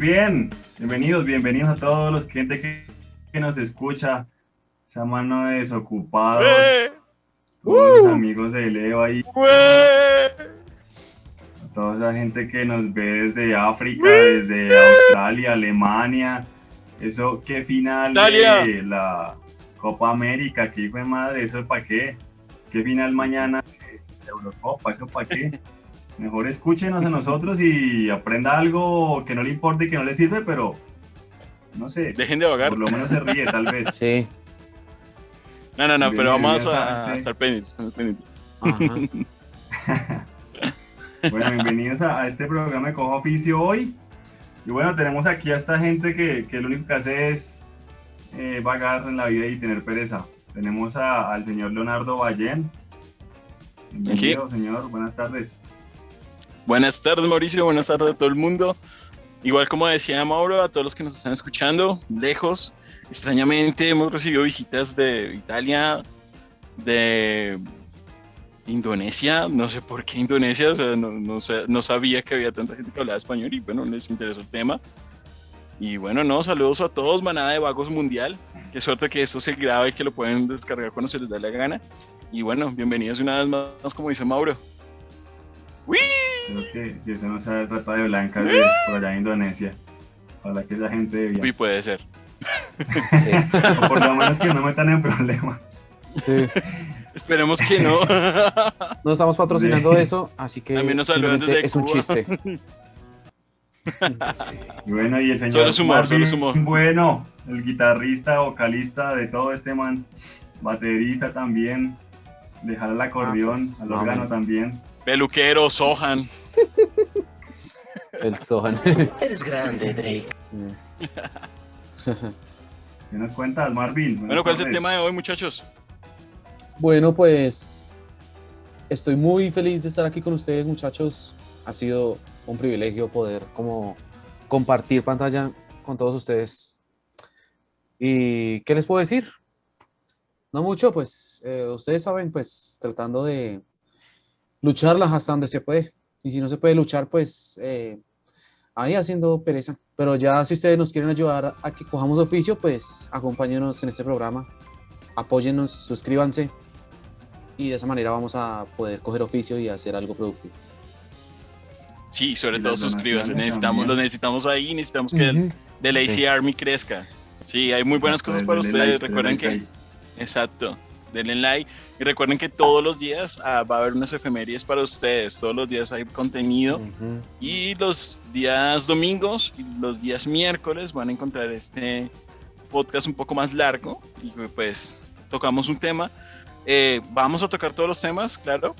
bien, bienvenidos, bienvenidos a todos los gente que, que nos escucha, esa mano de desocupados, ¡Eh! todos los ¡Uh! amigos de Leo ahí, a toda esa gente que nos ve desde África, desde Australia, Alemania, eso, qué final Italia. de la Copa América, qué hijo de madre, eso para qué, qué final mañana de Eurocopa, eso para qué. Mejor escúchenos a nosotros y aprenda algo que no le importe y que no le sirve, pero no sé, Dejen de vagar. por lo menos se ríe tal vez. Sí. No, no, no, pero vamos a a, estar pendientes. Bueno, bienvenidos a, a este programa de Cojo Oficio hoy. Y bueno, tenemos aquí a esta gente que, que lo único que hace es eh, vagar en la vida y tener pereza. Tenemos a- al señor Leonardo Ballén. Bienvenido, señor. Buenas tardes. Buenas tardes, Mauricio. Buenas tardes a todo el mundo. Igual como decía Mauro, a todos los que nos están escuchando, lejos. Extrañamente hemos recibido visitas de Italia, de Indonesia. No sé por qué Indonesia, o sea, no, sabía que había tanta gente que hablaba español y bueno, les interesó el tema. Y bueno, no, saludos a todos, manada de vagos mundial. Qué suerte que esto se grabe y que lo pueden descargar cuando se les dé la gana. Y bueno, bienvenidos una vez más, como dice Mauro. ¡Uy! Creo que, que eso no se trata de blancas de por allá en Indonesia. Ojalá que esa gente de Uy, bien. puede ser. Sí. O por lo menos que no metan en problemas. sí. Esperemos que no. No estamos patrocinando Sí. eso, así que A mí nos saludan desde es un chiste. Y bueno, y el señor Solo es humor, Marvin solo es humor. Bueno, el guitarrista, vocalista de todo este man, baterista también, le jala el acordeón, pues, al órgano también. Peluquero, Sohan. El Sohan. Eres grande, Drake. ¿Qué nos cuentas, Marvin? Buenas Bueno, ¿cuál es el tema de hoy, muchachos? Bueno, pues estoy muy feliz de estar aquí con ustedes, muchachos. Ha sido un privilegio poder como compartir pantalla con todos ustedes. ¿Y qué les puedo decir? No mucho, pues eh, ustedes saben, pues tratando de lucharlas hasta donde se puede. Y si no se puede luchar, pues eh, ahí haciendo pereza. Pero ya si ustedes nos quieren ayudar a que cojamos oficio, pues acompáñenos en este programa. Apóyennos, suscríbanse. Y de esa manera vamos a poder coger oficio y hacer algo productivo. Sí, sobre Y todo suscríbanse. Necesitamos, lo necesitamos ahí, necesitamos que el The Lazy Sí. Army crezca. Sí, hay muy buenas cosas para ustedes. recuerden que. Exacto. Denle like. Y recuerden que todos los días ah, va a haber unas efemérides para ustedes. Todos los días hay contenido. Ujú. Y los días domingos y los días miércoles van a encontrar este podcast un poco más largo y pues tocamos un tema. Eh, vamos a tocar todos los temas, claro,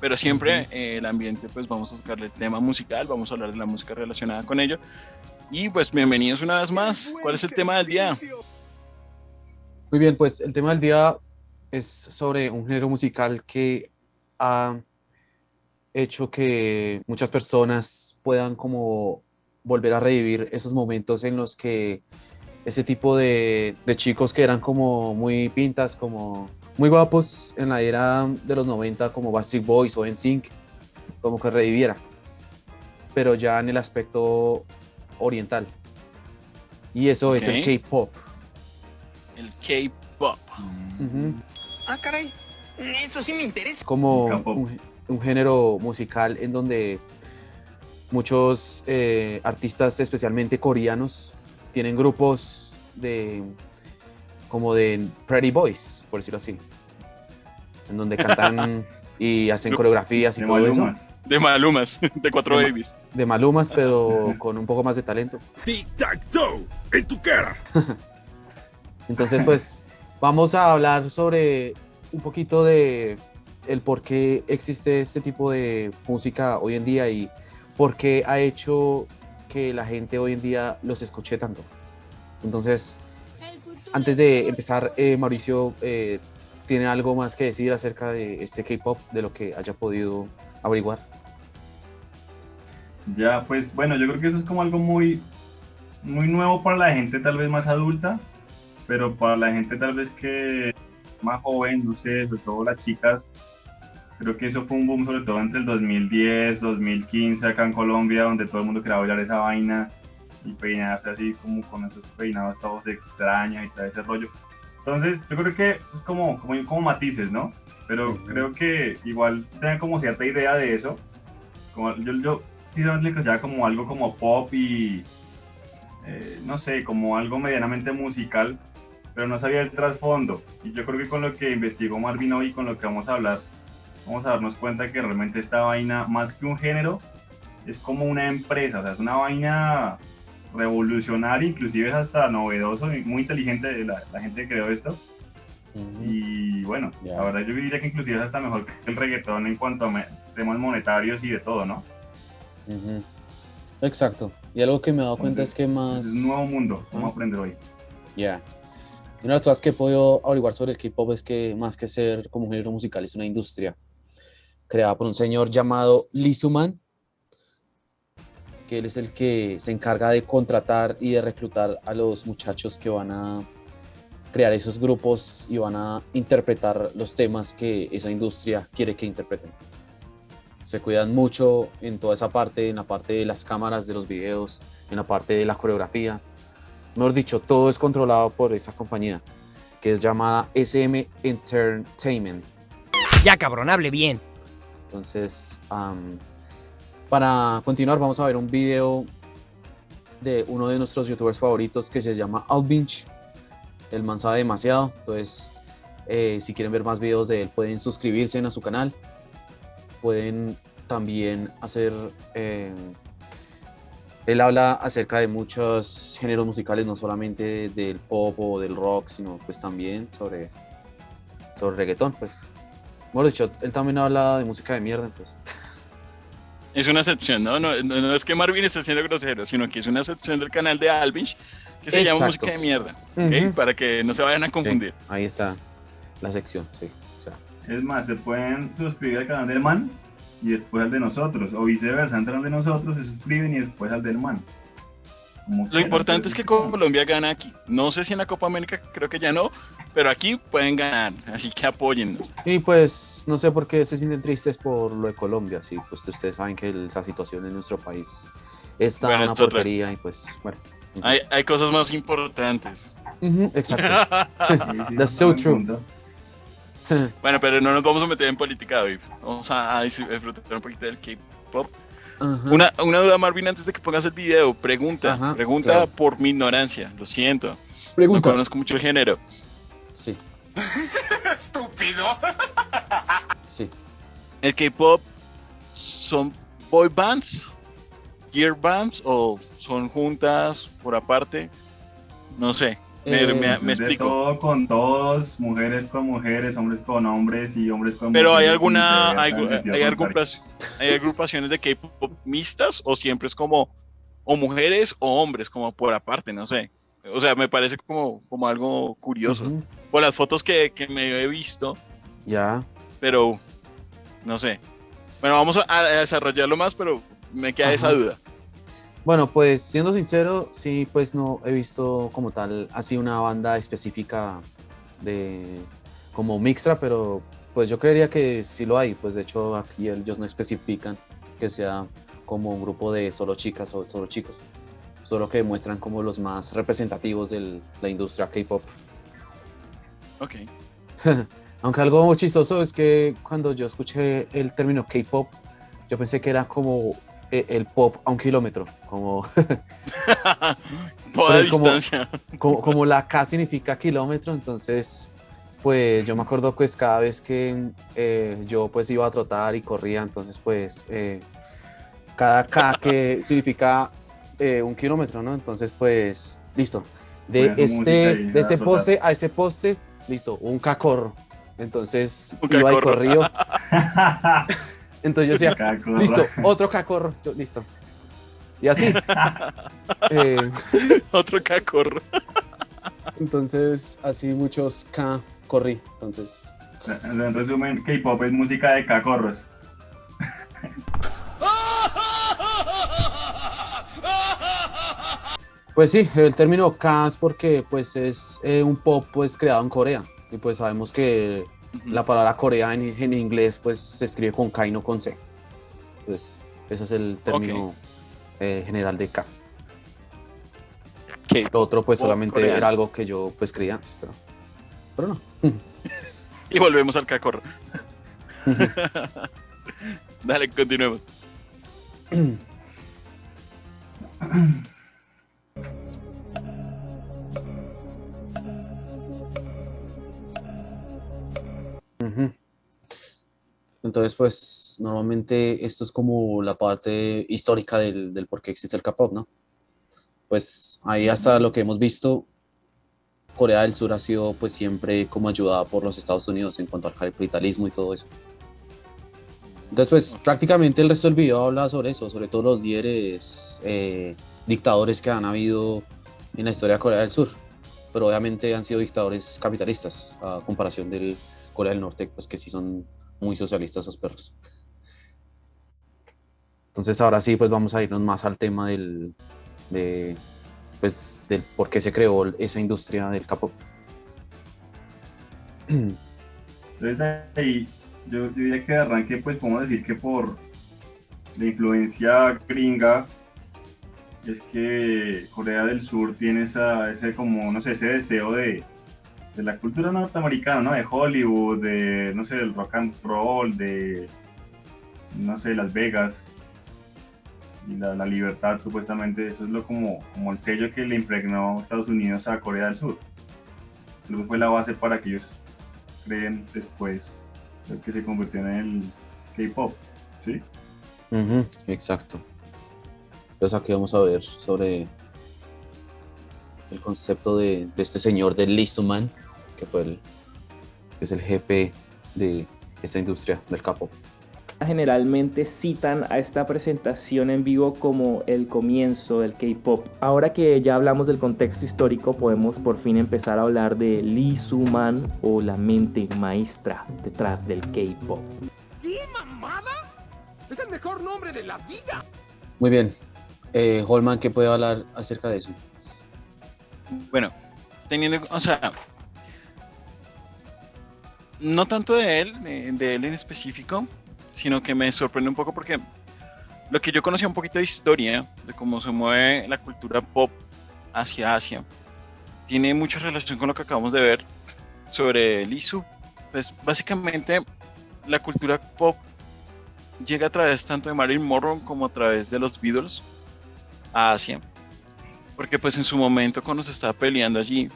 pero siempre eh, el ambiente pues vamos a tocarle el tema musical, vamos a hablar de la música relacionada con ello. Y pues bienvenidos una vez más. ¿Cuál es el tema del día? Muy bien, pues el tema del día es sobre un género musical que ha hecho que muchas personas puedan como volver a revivir esos momentos en los que ese tipo de, de chicos que eran como muy pintas, como muy guapos en la era de los 90 como Backstreet Boys o NSYNC, como que reviviera, pero ya en el aspecto oriental. Y eso es el. K-pop. El K-pop. Ah, caray. Eso sí me interesa. como un, un género musical en donde muchos eh, artistas, especialmente coreanos, tienen grupos de como de Pretty Boys, por decirlo así, en donde cantan y hacen coreografías y De todo eso, Malumas. De Malumas, de Cuatro De Ma- Babies. de malumas, pero con un poco más de talento. Tic-tac-toe, en tu cara. Entonces, pues vamos a hablar sobre un poquito de el por qué existe este tipo de música hoy en día y por qué ha hecho que la gente hoy en día los escuche tanto. Entonces, antes de empezar, eh, Mauricio, eh, ¿tiene algo más que decir acerca de este K-pop, de lo que haya podido averiguar? Ya, pues bueno, yo creo que eso es como algo muy, muy nuevo para la gente tal vez más adulta, pero para la gente tal vez que más joven, no sé, sobre todo las chicas, creo que eso fue un boom sobre todo entre el 2010, 2015 acá en Colombia, donde todo el mundo quería bailar esa vaina. y peinarse así como con esos peinados todos extraños y todo ese rollo. Entonces, yo creo que es como, como, como matices, ¿no? Pero creo que igual tengan como cierta idea de eso. Como, yo, yo sabía que sea como algo como pop y, eh, no sé, como algo medianamente musical, pero no sabía el trasfondo. Y yo creo que con lo que investigó Marvin hoy y con lo que vamos a hablar, vamos a darnos cuenta que realmente esta vaina, más que un género, es como una empresa, o sea, es una vaina revolucionaria, inclusive es hasta novedoso y muy inteligente la, la gente que creó esto. Ujú. Y bueno, Ya. la verdad yo diría que inclusive es hasta mejor que el reggaetón en cuanto a temas monetarios y de todo, ¿no? Ujú. Exacto. Y algo que me he dado cuenta es que más... Es un nuevo mundo, vamos a Ajá. aprender hoy. Ya. Y una de las cosas que he podido averiguar sobre el K-pop es que más que ser como un género musical es una industria creada por un señor llamado Lee Suman, que él es el que se encarga de contratar y de reclutar a los muchachos que van a crear esos grupos y van a interpretar los temas que esa industria quiere que interpreten. Se cuidan mucho en toda esa parte, en la parte de las cámaras, de los videos, en la parte de la coreografía. Mejor dicho, todo es controlado por esa compañía, que es llamada SM Entertainment. Ya cabrón, hable bien. Entonces, para continuar, vamos a ver un video de uno de nuestros youtubers favoritos que se llama Alvinch. El man sabe demasiado. Entonces, eh, si quieren ver más videos de él, pueden suscribirse a su canal. Pueden también hacer. eh, él habla acerca de muchos géneros musicales, no solamente del pop o del rock, sino pues también sobre, sobre reggaetón. Pues, mejor dicho, él también habla de música de mierda, entonces. Es una excepción, ¿no? No, no, no es que Marvin esté siendo grosero, sino que es una excepción del canal de Alvinch que se llama. Música de Mierda, ¿ok? Ujú. Para que no se vayan a confundir. Ahí está la sección, sí. O sea, Es más, se pueden suscribir al canal del man y después al de nosotros, o viceversa, entran al de nosotros, se suscriben y después al del man. Como Lo importante es que. Colombia gana aquí. No sé si en la Copa América creo que ya no, pero aquí pueden ganar, así que apóyennos. Y pues no sé por qué se sienten tristes por lo de Colombia, sí, pues ustedes saben que esa situación en nuestro país está Bueno, una otra. porquería y pues bueno. Hay, hay cosas más importantes. Ujú, exacto. Sí, sí, That's so true. Bueno, pero no nos vamos a meter en política, David. Vamos a, disfrutar un poquito del K-pop. Una, una duda, Marvin, antes de que pongas el video. Pregunta, Ajá, pregunta claro. por mi ignorancia. Lo siento. No Pregunta. conozco mucho el género. Sí, ¡Estúpido! sí. ¿El K-pop son boy bands, gear bands o son juntas por aparte? No sé. Me, Eh, me- me explico. todo con todos, mujeres con mujeres, hombres con hombres y hombres con Pero hay mujeres, alguna, y hay, sentido hay contrario. agrupaci- hay agrupaciones de K-pop mixtas o siempre es como o mujeres o hombres como por aparte, no sé. O sea, me parece como, como algo curioso. Ujú, Por las fotos que, que me he visto, Ya. pero no sé. Bueno, vamos a, a desarrollarlo más, pero me queda esa Ajá. duda. Bueno, pues siendo sincero, sí, pues no he visto como tal así una banda específica de como mixta, pero pues yo creería que sí lo hay. Pues de hecho aquí ellos no especifican que sea como un grupo de solo chicas o solo chicos, solo que muestran como los más representativos de la industria K-pop. Ok. Aunque algo muy chistoso es que cuando yo escuché el término K-pop, yo pensé que era como el pop a un kilómetro, como Toda como- distancia. como, como la K significa kilómetro, entonces pues yo me acuerdo pues cada vez que eh, yo pues iba a trotar y corría, entonces pues eh, cada K que significa eh, un kilómetro, ¿no? Entonces pues listo, de este, de este poste a este poste, listo, un K corro. Entonces Un iba y cacorro. entonces yo decía, Cacorro. listo, otro K corro, yo, listo. Y así. Eh, Otro cacorro. Entonces, así muchos K corrí. Entonces, En resumen, K-pop es música de cacorros. pues sí, el término K es porque pues es eh, un pop pues creado en Corea. Y pues sabemos que la palabra Corea en, en inglés pues se escribe con K y no con C. Entonces, ese es el término eh, general de K. Lo otro pues O solamente coreano. era algo que yo pues creía antes, pero, pero no. Y volvemos al cacorro. Dale, continuemos. Entonces, pues, normalmente esto es como la parte histórica del, del por qué existe el K-pop, ¿no? Pues ahí hasta lo que hemos visto, Corea del Sur ha sido pues siempre como ayudada por los Estados Unidos en cuanto al capitalismo y todo eso. Entonces, pues prácticamente el resto del video habla sobre eso, sobre todos los líderes eh, dictadores que han habido en la historia de Corea del Sur. Pero obviamente han sido dictadores capitalistas, a comparación del Corea del Norte, pues que sí son muy socialistas esos perros. Entonces ahora sí, pues vamos a irnos más al tema del, de, pues, del por qué se creó esa industria del K-pop. Entonces ahí, yo, yo diría que arranque, pues podemos decir que por la influencia gringa, es que Corea del Sur tiene esa, ese como, no sé, ese deseo de, de la cultura norteamericana, ¿no? De Hollywood, de, no sé, del rock and roll, de, no sé, Las Vegas, y la, libertad, supuestamente, eso es lo como, como el sello que le impregnó Estados Unidos a Corea del Sur. Luego fue la base para que ellos creen después que se convirtió en el K-pop, ¿sí? Ujú, exacto. Entonces aquí vamos a ver sobre el concepto de, de este señor de Soo-man, que fue el, que es el jefe de esta industria del K-pop. Generalmente citan a esta presentación en vivo como el comienzo del K-pop. Ahora que ya hablamos del contexto histórico, podemos por fin empezar a hablar de Lee Soo-man o la mente maestra detrás del K-pop. ¿Qué mamada? Es el mejor nombre de la vida. Muy bien. Eh, Holman, ¿qué puede hablar acerca de eso? Bueno, teniendo, o sea, no tanto de él, de, él en específico, sino que me sorprende un poco porque lo que yo conocía un poquito de historia, de cómo se mueve la cultura pop hacia Asia, tiene mucha relación con lo que acabamos de ver sobre Lisu. Pues básicamente la cultura pop llega a través tanto de Marilyn Monroe como a través de los Beatles a Asia. Porque pues en su momento cuando se estaba peleando allí,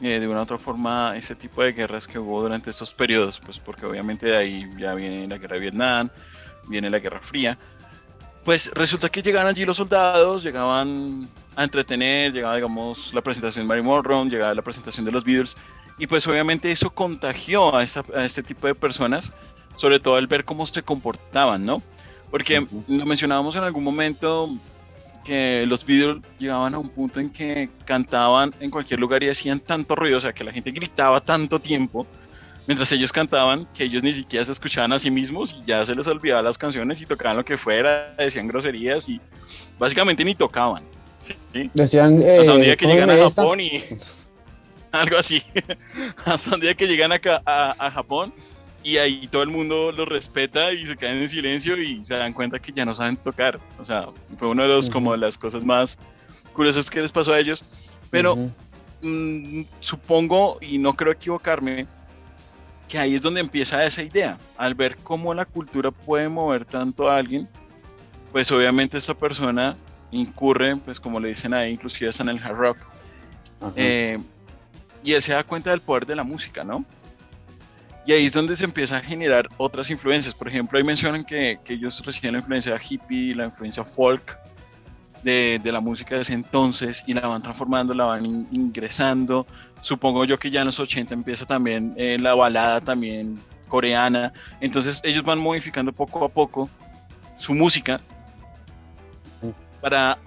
eh, de una u otra forma, ese tipo de guerras que hubo durante estos periodos, pues porque obviamente de ahí ya viene la guerra de Vietnam, viene la guerra fría, pues resulta que llegaban allí los soldados, llegaban a entretener, llegaba digamos la presentación de Mary Monroe, llegaba la presentación de los Beatles, y pues obviamente eso contagió a, a este tipo de personas, sobre todo al ver cómo se comportaban, ¿no? Porque lo mencionábamos en algún momento, que los Beatles llegaban a un punto en que cantaban en cualquier lugar y hacían tanto ruido, o sea, que la gente gritaba tanto tiempo mientras ellos cantaban que ellos ni siquiera se escuchaban a sí mismos y ya se les olvidaba las canciones y tocaban lo que fuera, decían groserías y básicamente ni tocaban. ¿sí? Decían, Hasta un eh, día que llegan a. Japón y algo así. Hasta un día que llegan acá a, a Japón y ahí todo el mundo los respeta y se quedan en silencio y se dan cuenta que ya no saben tocar. O sea, fue uno de los Ujú. como de las cosas más curiosas que les pasó a ellos. Pero Ujú. mm, supongo, y no creo equivocarme, que ahí es donde empieza esa idea. Al ver cómo la cultura puede mover tanto a alguien, pues obviamente esta persona incurre, pues como le dicen ahí, inclusive hasta en el hard rock, Ajá. eh, y él se da cuenta del poder de la música, ¿no? Y ahí es donde se empieza a generar otras influencias. Por ejemplo, ahí mencionan que, que ellos reciben la influencia hippie, la influencia folk de, de la música de ese entonces y la van transformando, la van in- ingresando. Supongo yo que ya en los 80 empieza también eh, la balada también coreana. Entonces ellos van modificando poco a poco su música para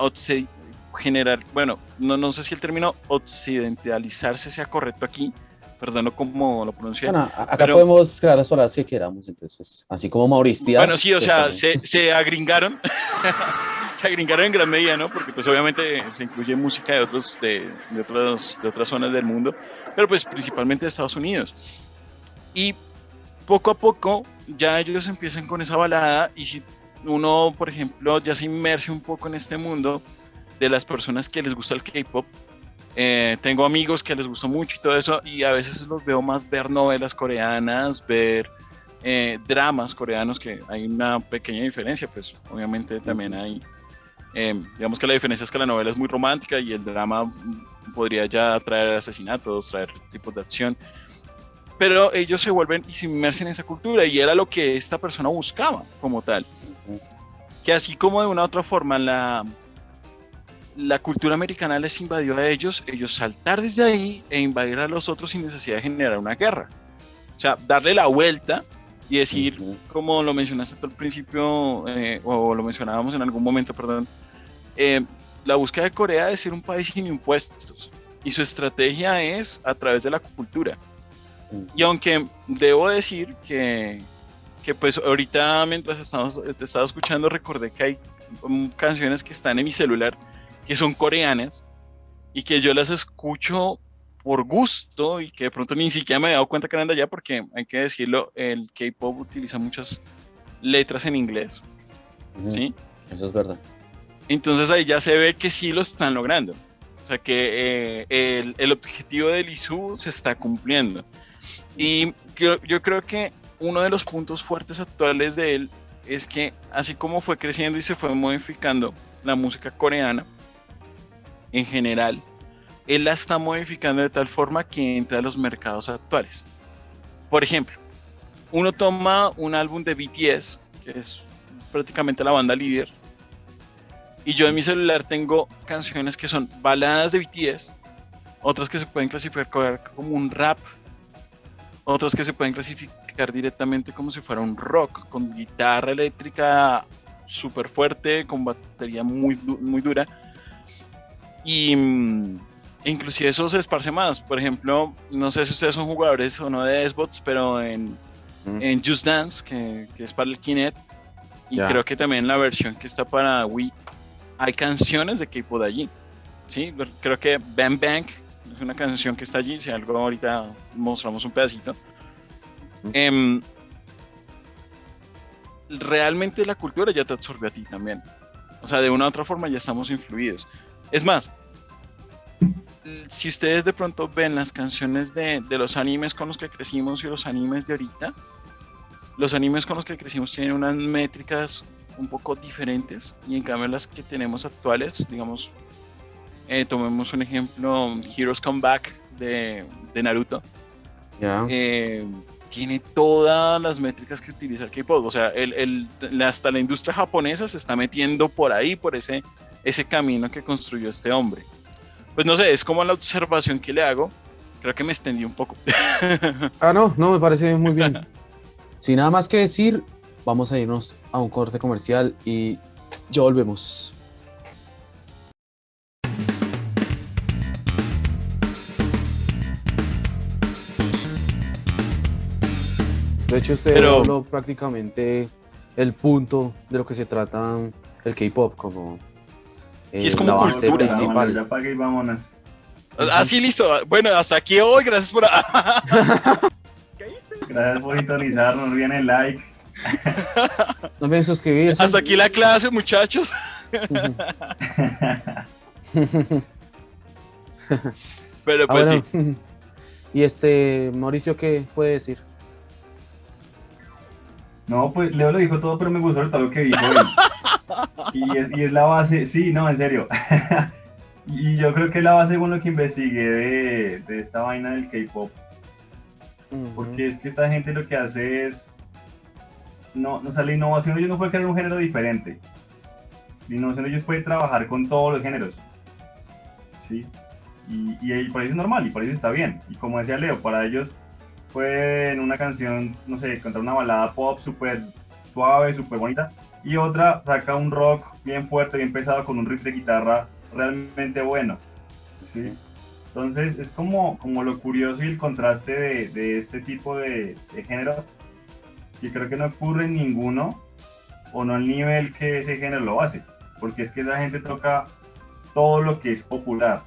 generar, bueno, no, no sé si el término occidentalizarse sea correcto aquí, perdón como lo pronuncié. Bueno, acá pero- podemos crear las palabras que queramos, entonces, pues, así como Mauricio. Bueno, sí, o sea, se, se agringaron, se agringaron en gran medida, ¿no? Porque pues obviamente se incluye música de otros, de, de otros, de otras zonas del mundo, pero pues principalmente de Estados Unidos. Y poco a poco ya ellos empiezan con esa balada y si uno, por ejemplo, ya se inmerse un poco en este mundo de las personas que les gusta el K-pop, Eh, tengo amigos que les gusta mucho y todo eso, y a veces los veo más ver novelas coreanas, ver eh, dramas coreanos, que hay una pequeña diferencia, pues obviamente también hay, eh, digamos que la diferencia es que la novela es muy romántica y el drama podría ya traer asesinatos, traer tipos de acción, pero ellos se vuelven y se inmersen en esa cultura y era lo que esta persona buscaba como tal. Que así como de una u otra forma la, la cultura americana les invadió a ellos, ellos saltar desde ahí e invadir a los otros sin necesidad de generar una guerra. O sea, darle la vuelta y decir, Ujú. como lo mencionaste al principio, eh, o lo mencionábamos en algún momento, perdón, eh, la búsqueda de Corea de ser un país sin impuestos. Y su estrategia es a través de la cultura. Y aunque debo decir que, que pues ahorita mientras estamos, te estaba escuchando recordé que hay um, canciones que están en mi celular que son coreanas y que yo las escucho por gusto y que de pronto ni siquiera me he dado cuenta que eran de allá porque hay que decirlo, el K-pop utiliza muchas letras en inglés, ¿sí? Eso es verdad. Entonces ahí ya se ve que sí lo están logrando. O sea que eh, el, el objetivo del ISU se está cumpliendo. Y yo, yo creo que uno de los puntos fuertes actuales de él es que así como fue creciendo y se fue modificando la música coreana en general, él la está modificando de tal forma que entra a los mercados actuales. Por ejemplo, uno toma un álbum de BTS, que es prácticamente la banda líder, y yo en mi celular tengo canciones que son baladas de BTS, otras que se pueden clasificar como un rap, otras que se pueden clasificar directamente como si fuera un rock, con guitarra eléctrica súper fuerte, con batería muy, muy dura. Y mm, inclusive eso se esparce más. Por ejemplo, no sé si ustedes son jugadores o no de Xbox, pero en, Mm. en Just Dance, que, que es para el Kinect, y Ya. creo que también la versión que está para Wii, hay canciones de K-pop de allí. Sí, creo que Bang Bang es una canción que está allí. Si algo ahorita mostramos un pedacito. Ujú. Em, realmente la cultura ya te absorbe a ti también. O sea, de una u otra forma ya estamos influidos. Es más, si ustedes de pronto ven las canciones de, de los animes con los que crecimos y los animes de ahorita, los animes con los que crecimos tienen unas métricas un poco diferentes y en cambio las que tenemos actuales, digamos, eh, tomemos un ejemplo, Heroes Come Back de, de Naruto, eh, tiene todas las métricas que utiliza el K-pop. O sea, el, hasta la industria japonesa se está metiendo por ahí, por ese, ese camino que construyó este hombre. Pues no sé, es como la observación que le hago. Creo que me extendí un poco. Ah, no, no, me parece muy bien. Sin nada más que decir, vamos a irnos a un corte comercial y ya volvemos. De hecho, usted Pero- habló prácticamente el punto de lo que se trata el K-pop como, Y es eh, como la base cultura, principal. Ya pagué y vámonos. Así listo. Bueno, hasta aquí hoy. Gracias por. Gracias por sintonizar, no olviden el like. No olviden suscribirse. hasta aquí la clase, muchachos. Pero Ah, pues bueno. sí. Y este, Mauricio, ¿qué puede decir? No, pues Leo lo dijo todo, pero me gustó ahorita lo que dijo él. Y es, y es la base, sí, no, en serio. Y yo creo que es la base según lo que investigué de, de esta vaina del K-pop. Porque es que esta gente lo que hace es. No, o sea, la innovación de ellos no puede crear un género diferente. La innovación de ellos puede trabajar con todos los géneros. ¿Sí? Y, y, y por eso es normal y por eso está bien. Y como decía Leo, para ellos pueden una canción, no sé, contar una balada pop súper suave, súper bonita. Y otra saca un rock bien fuerte, bien pesado, con un riff de guitarra realmente bueno. ¿Sí? Entonces es como, como lo curioso y el contraste de, de este tipo de, de género, que creo que no ocurre en ninguno, o no al nivel que ese género lo hace, porque es que esa gente toca todo lo que es popular,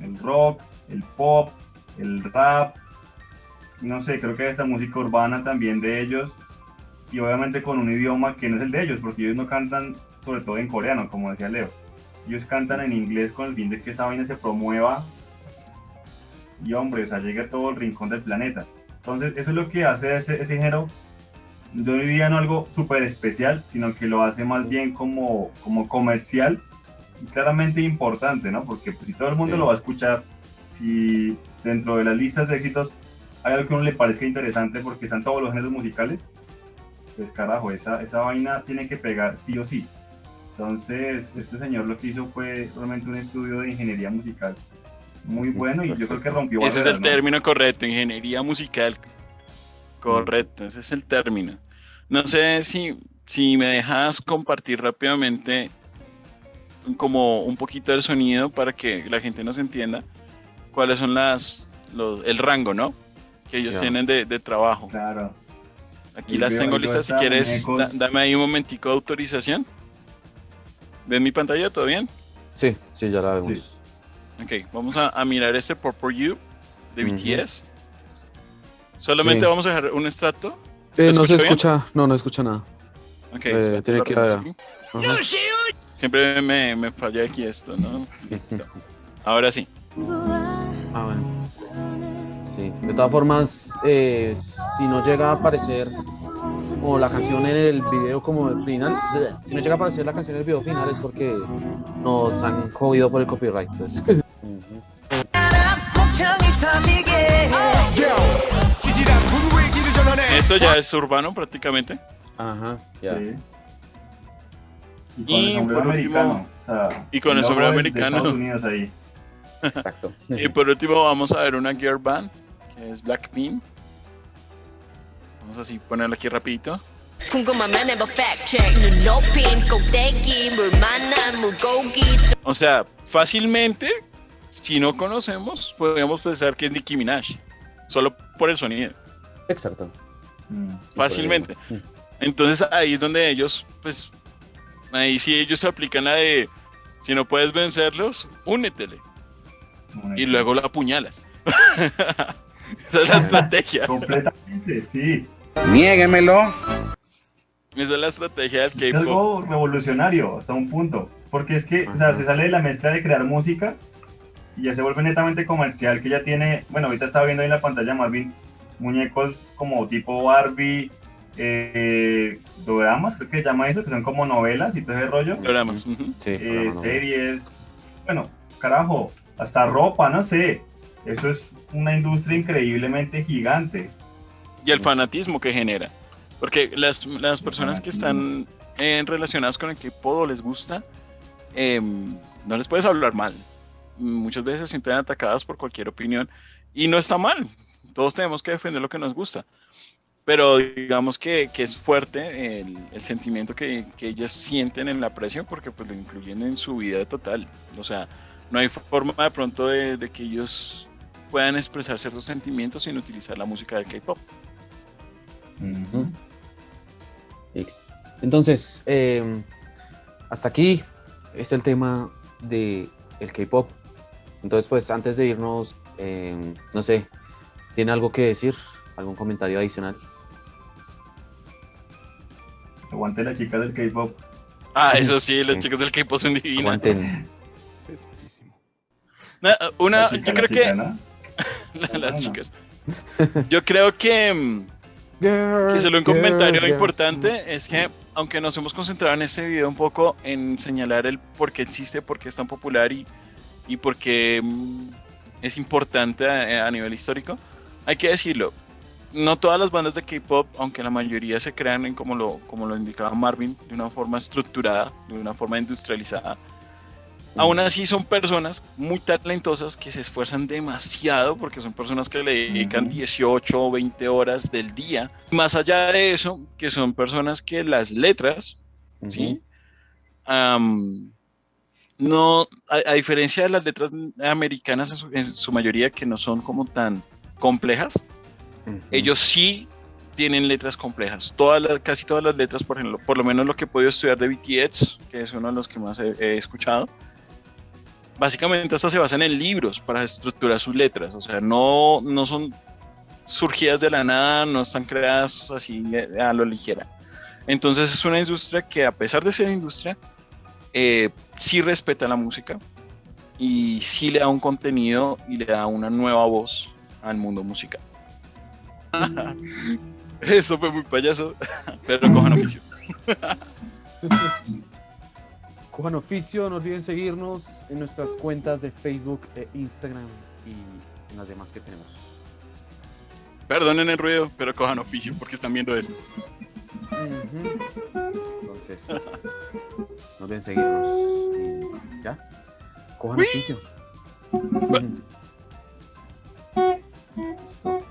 el rock, el pop, el rap, no sé, creo que esta música urbana también de ellos, y obviamente con un idioma que no es el de ellos, porque ellos no cantan sobre todo en coreano, como decía Leo ellos cantan en inglés con el fin de que esa vaina se promueva y hombre, o sea, llegue a todo el rincón del planeta. Entonces, eso es lo que hace ese, ese género, yo diría no algo súper especial, sino que lo hace más bien como, como comercial y claramente importante, ¿no? Porque pues, si todo el mundo Sí. lo va a escuchar, si dentro de las listas de éxitos hay algo que a uno le parezca interesante porque están todos los géneros musicales, pues carajo, esa, esa vaina tiene que pegar sí o sí. Entonces, este señor lo que hizo fue realmente un estudio de ingeniería musical muy bueno y yo creo que rompió Ese es el ¿no? término correcto, ingeniería musical. Correcto, ese es el término. No sé si, si me dejas compartir rápidamente como un poquito del sonido para que la gente nos entienda cuáles son las los, el rango, ¿no? Que ellos tienen de, de trabajo. Claro. Aquí Y las tengo listas. Si quieres, da- dame ahí un momentico de autorización. ¿Ves mi pantalla? ¿Todo bien? Sí, sí, ya la vemos. Ok, vamos a, a mirar este Purple You de. BTS. Solamente Sí. vamos a dejar un extracto. Eh, no se escucha bien? escucha, no, no escucha nada. Ok, Eh, tiene que-. Ajá. Siempre me, me falla aquí esto, ¿no? Listo. Ahora sí. Ah, bueno. Sí. De todas formas, eh, si no llega a aparecer como la canción en el video como el final, si no llega a aparecer la canción en el video final es porque nos han jodido por el copyright. pues. Esto ya es urbano prácticamente. Ajá, ya. Sí. Y con Y el sombrero último- americano. o sea, y con el logo sombrero de americano. Estados Unidos ahí. Exacto. Y por último vamos a ver una girl band, es Blackpink. Vamos así ponerlo aquí rapidito. O sea, fácilmente, si no conocemos, podríamos pensar que es Nicki Minaj, solo por el sonido. Exacto. Mm. Fácilmente. Mm. Entonces ahí es donde ellos, pues, ahí sí ellos aplican la de, si no puedes vencerlos, únetele. Y luego la apuñalas. Esa es la estrategia. Completamente, sí. Niéguemelo. Esa es la estrategia del Es K-pop. algo revolucionario hasta un punto. Porque es que, o sea, se sale de la mezcla de crear música y ya se vuelve netamente comercial, que ya tiene, bueno, ahorita estaba viendo ahí en la pantalla Marvin, muñecos como tipo Barbie, eh, doramas, creo que se llama eso, que son como novelas y todo ese rollo. Programas. ujú. Sí, eh, series, bueno, carajo, hasta ropa, no sé. Eso es una industria increíblemente gigante. Y el fanatismo que genera. Porque las, las personas que están eh, relacionadas con el K-pop les gusta, em, no les puedes hablar mal. Muchas veces se sienten atacadas por cualquier opinión y no está mal. Todos tenemos que defender lo que nos gusta. Pero digamos que, que es fuerte el, el sentimiento que, que ellas sienten en la aprecio porque pues lo incluyen en su vida total. O sea, no hay forma de pronto de, de que ellos puedan expresar ciertos sentimientos sin utilizar la música del K-pop. Entonces, eh, hasta aquí es el tema de el K-pop. Entonces, pues antes de irnos, eh, no sé, ¿tiene algo que decir? ¿Algún comentario adicional? Aguante las chicas del K-pop. Ah, eso sí, los Sí. chicos del K-pop son divinas. Aguanten. Es Una, chica, yo creo chica, que ¿no? las Bueno. chicas. Yo creo que, mm, que solo un comentario importante es que aunque nos hemos concentrado en este video un poco en señalar el por qué existe, por qué es tan popular y, y por qué mm, es importante a, a nivel histórico, hay que decirlo. No todas las bandas de K-pop, aunque la mayoría se crean en como lo, como lo indicaba Marvin, de una forma estructurada, de una forma industrializada, Aún así son personas muy talentosas que se esfuerzan demasiado porque son personas que le dedican Ujú. 18 o 20 horas del día. Más allá de eso, que son personas que las letras, ¿sí? Am, no, a, a diferencia de las letras americanas en su, en su mayoría que no son como tan complejas, ellos sí tienen letras complejas. Todas las, casi todas las letras, por ejemplo, por lo menos lo que he podido estudiar de BTS, que es uno de los que más he, he escuchado, básicamente hasta se basan en libros para estructurar sus letras. O sea, no, no son surgidas de la nada, no están creadas así a lo ligera. Entonces es una industria que a pesar de ser industria, eh, sí respeta la música y sí le da un contenido y le da una nueva voz al mundo musical. Eso fue muy payaso, pero cojan oficio. Cojan oficio, no olviden seguirnos en nuestras cuentas de Facebook, e Instagram y en las demás que tenemos. Perdonen el ruido, pero cojan oficio porque están viendo esto. Entonces, no olviden seguirnos. Y ya, cojan oficio. Listo.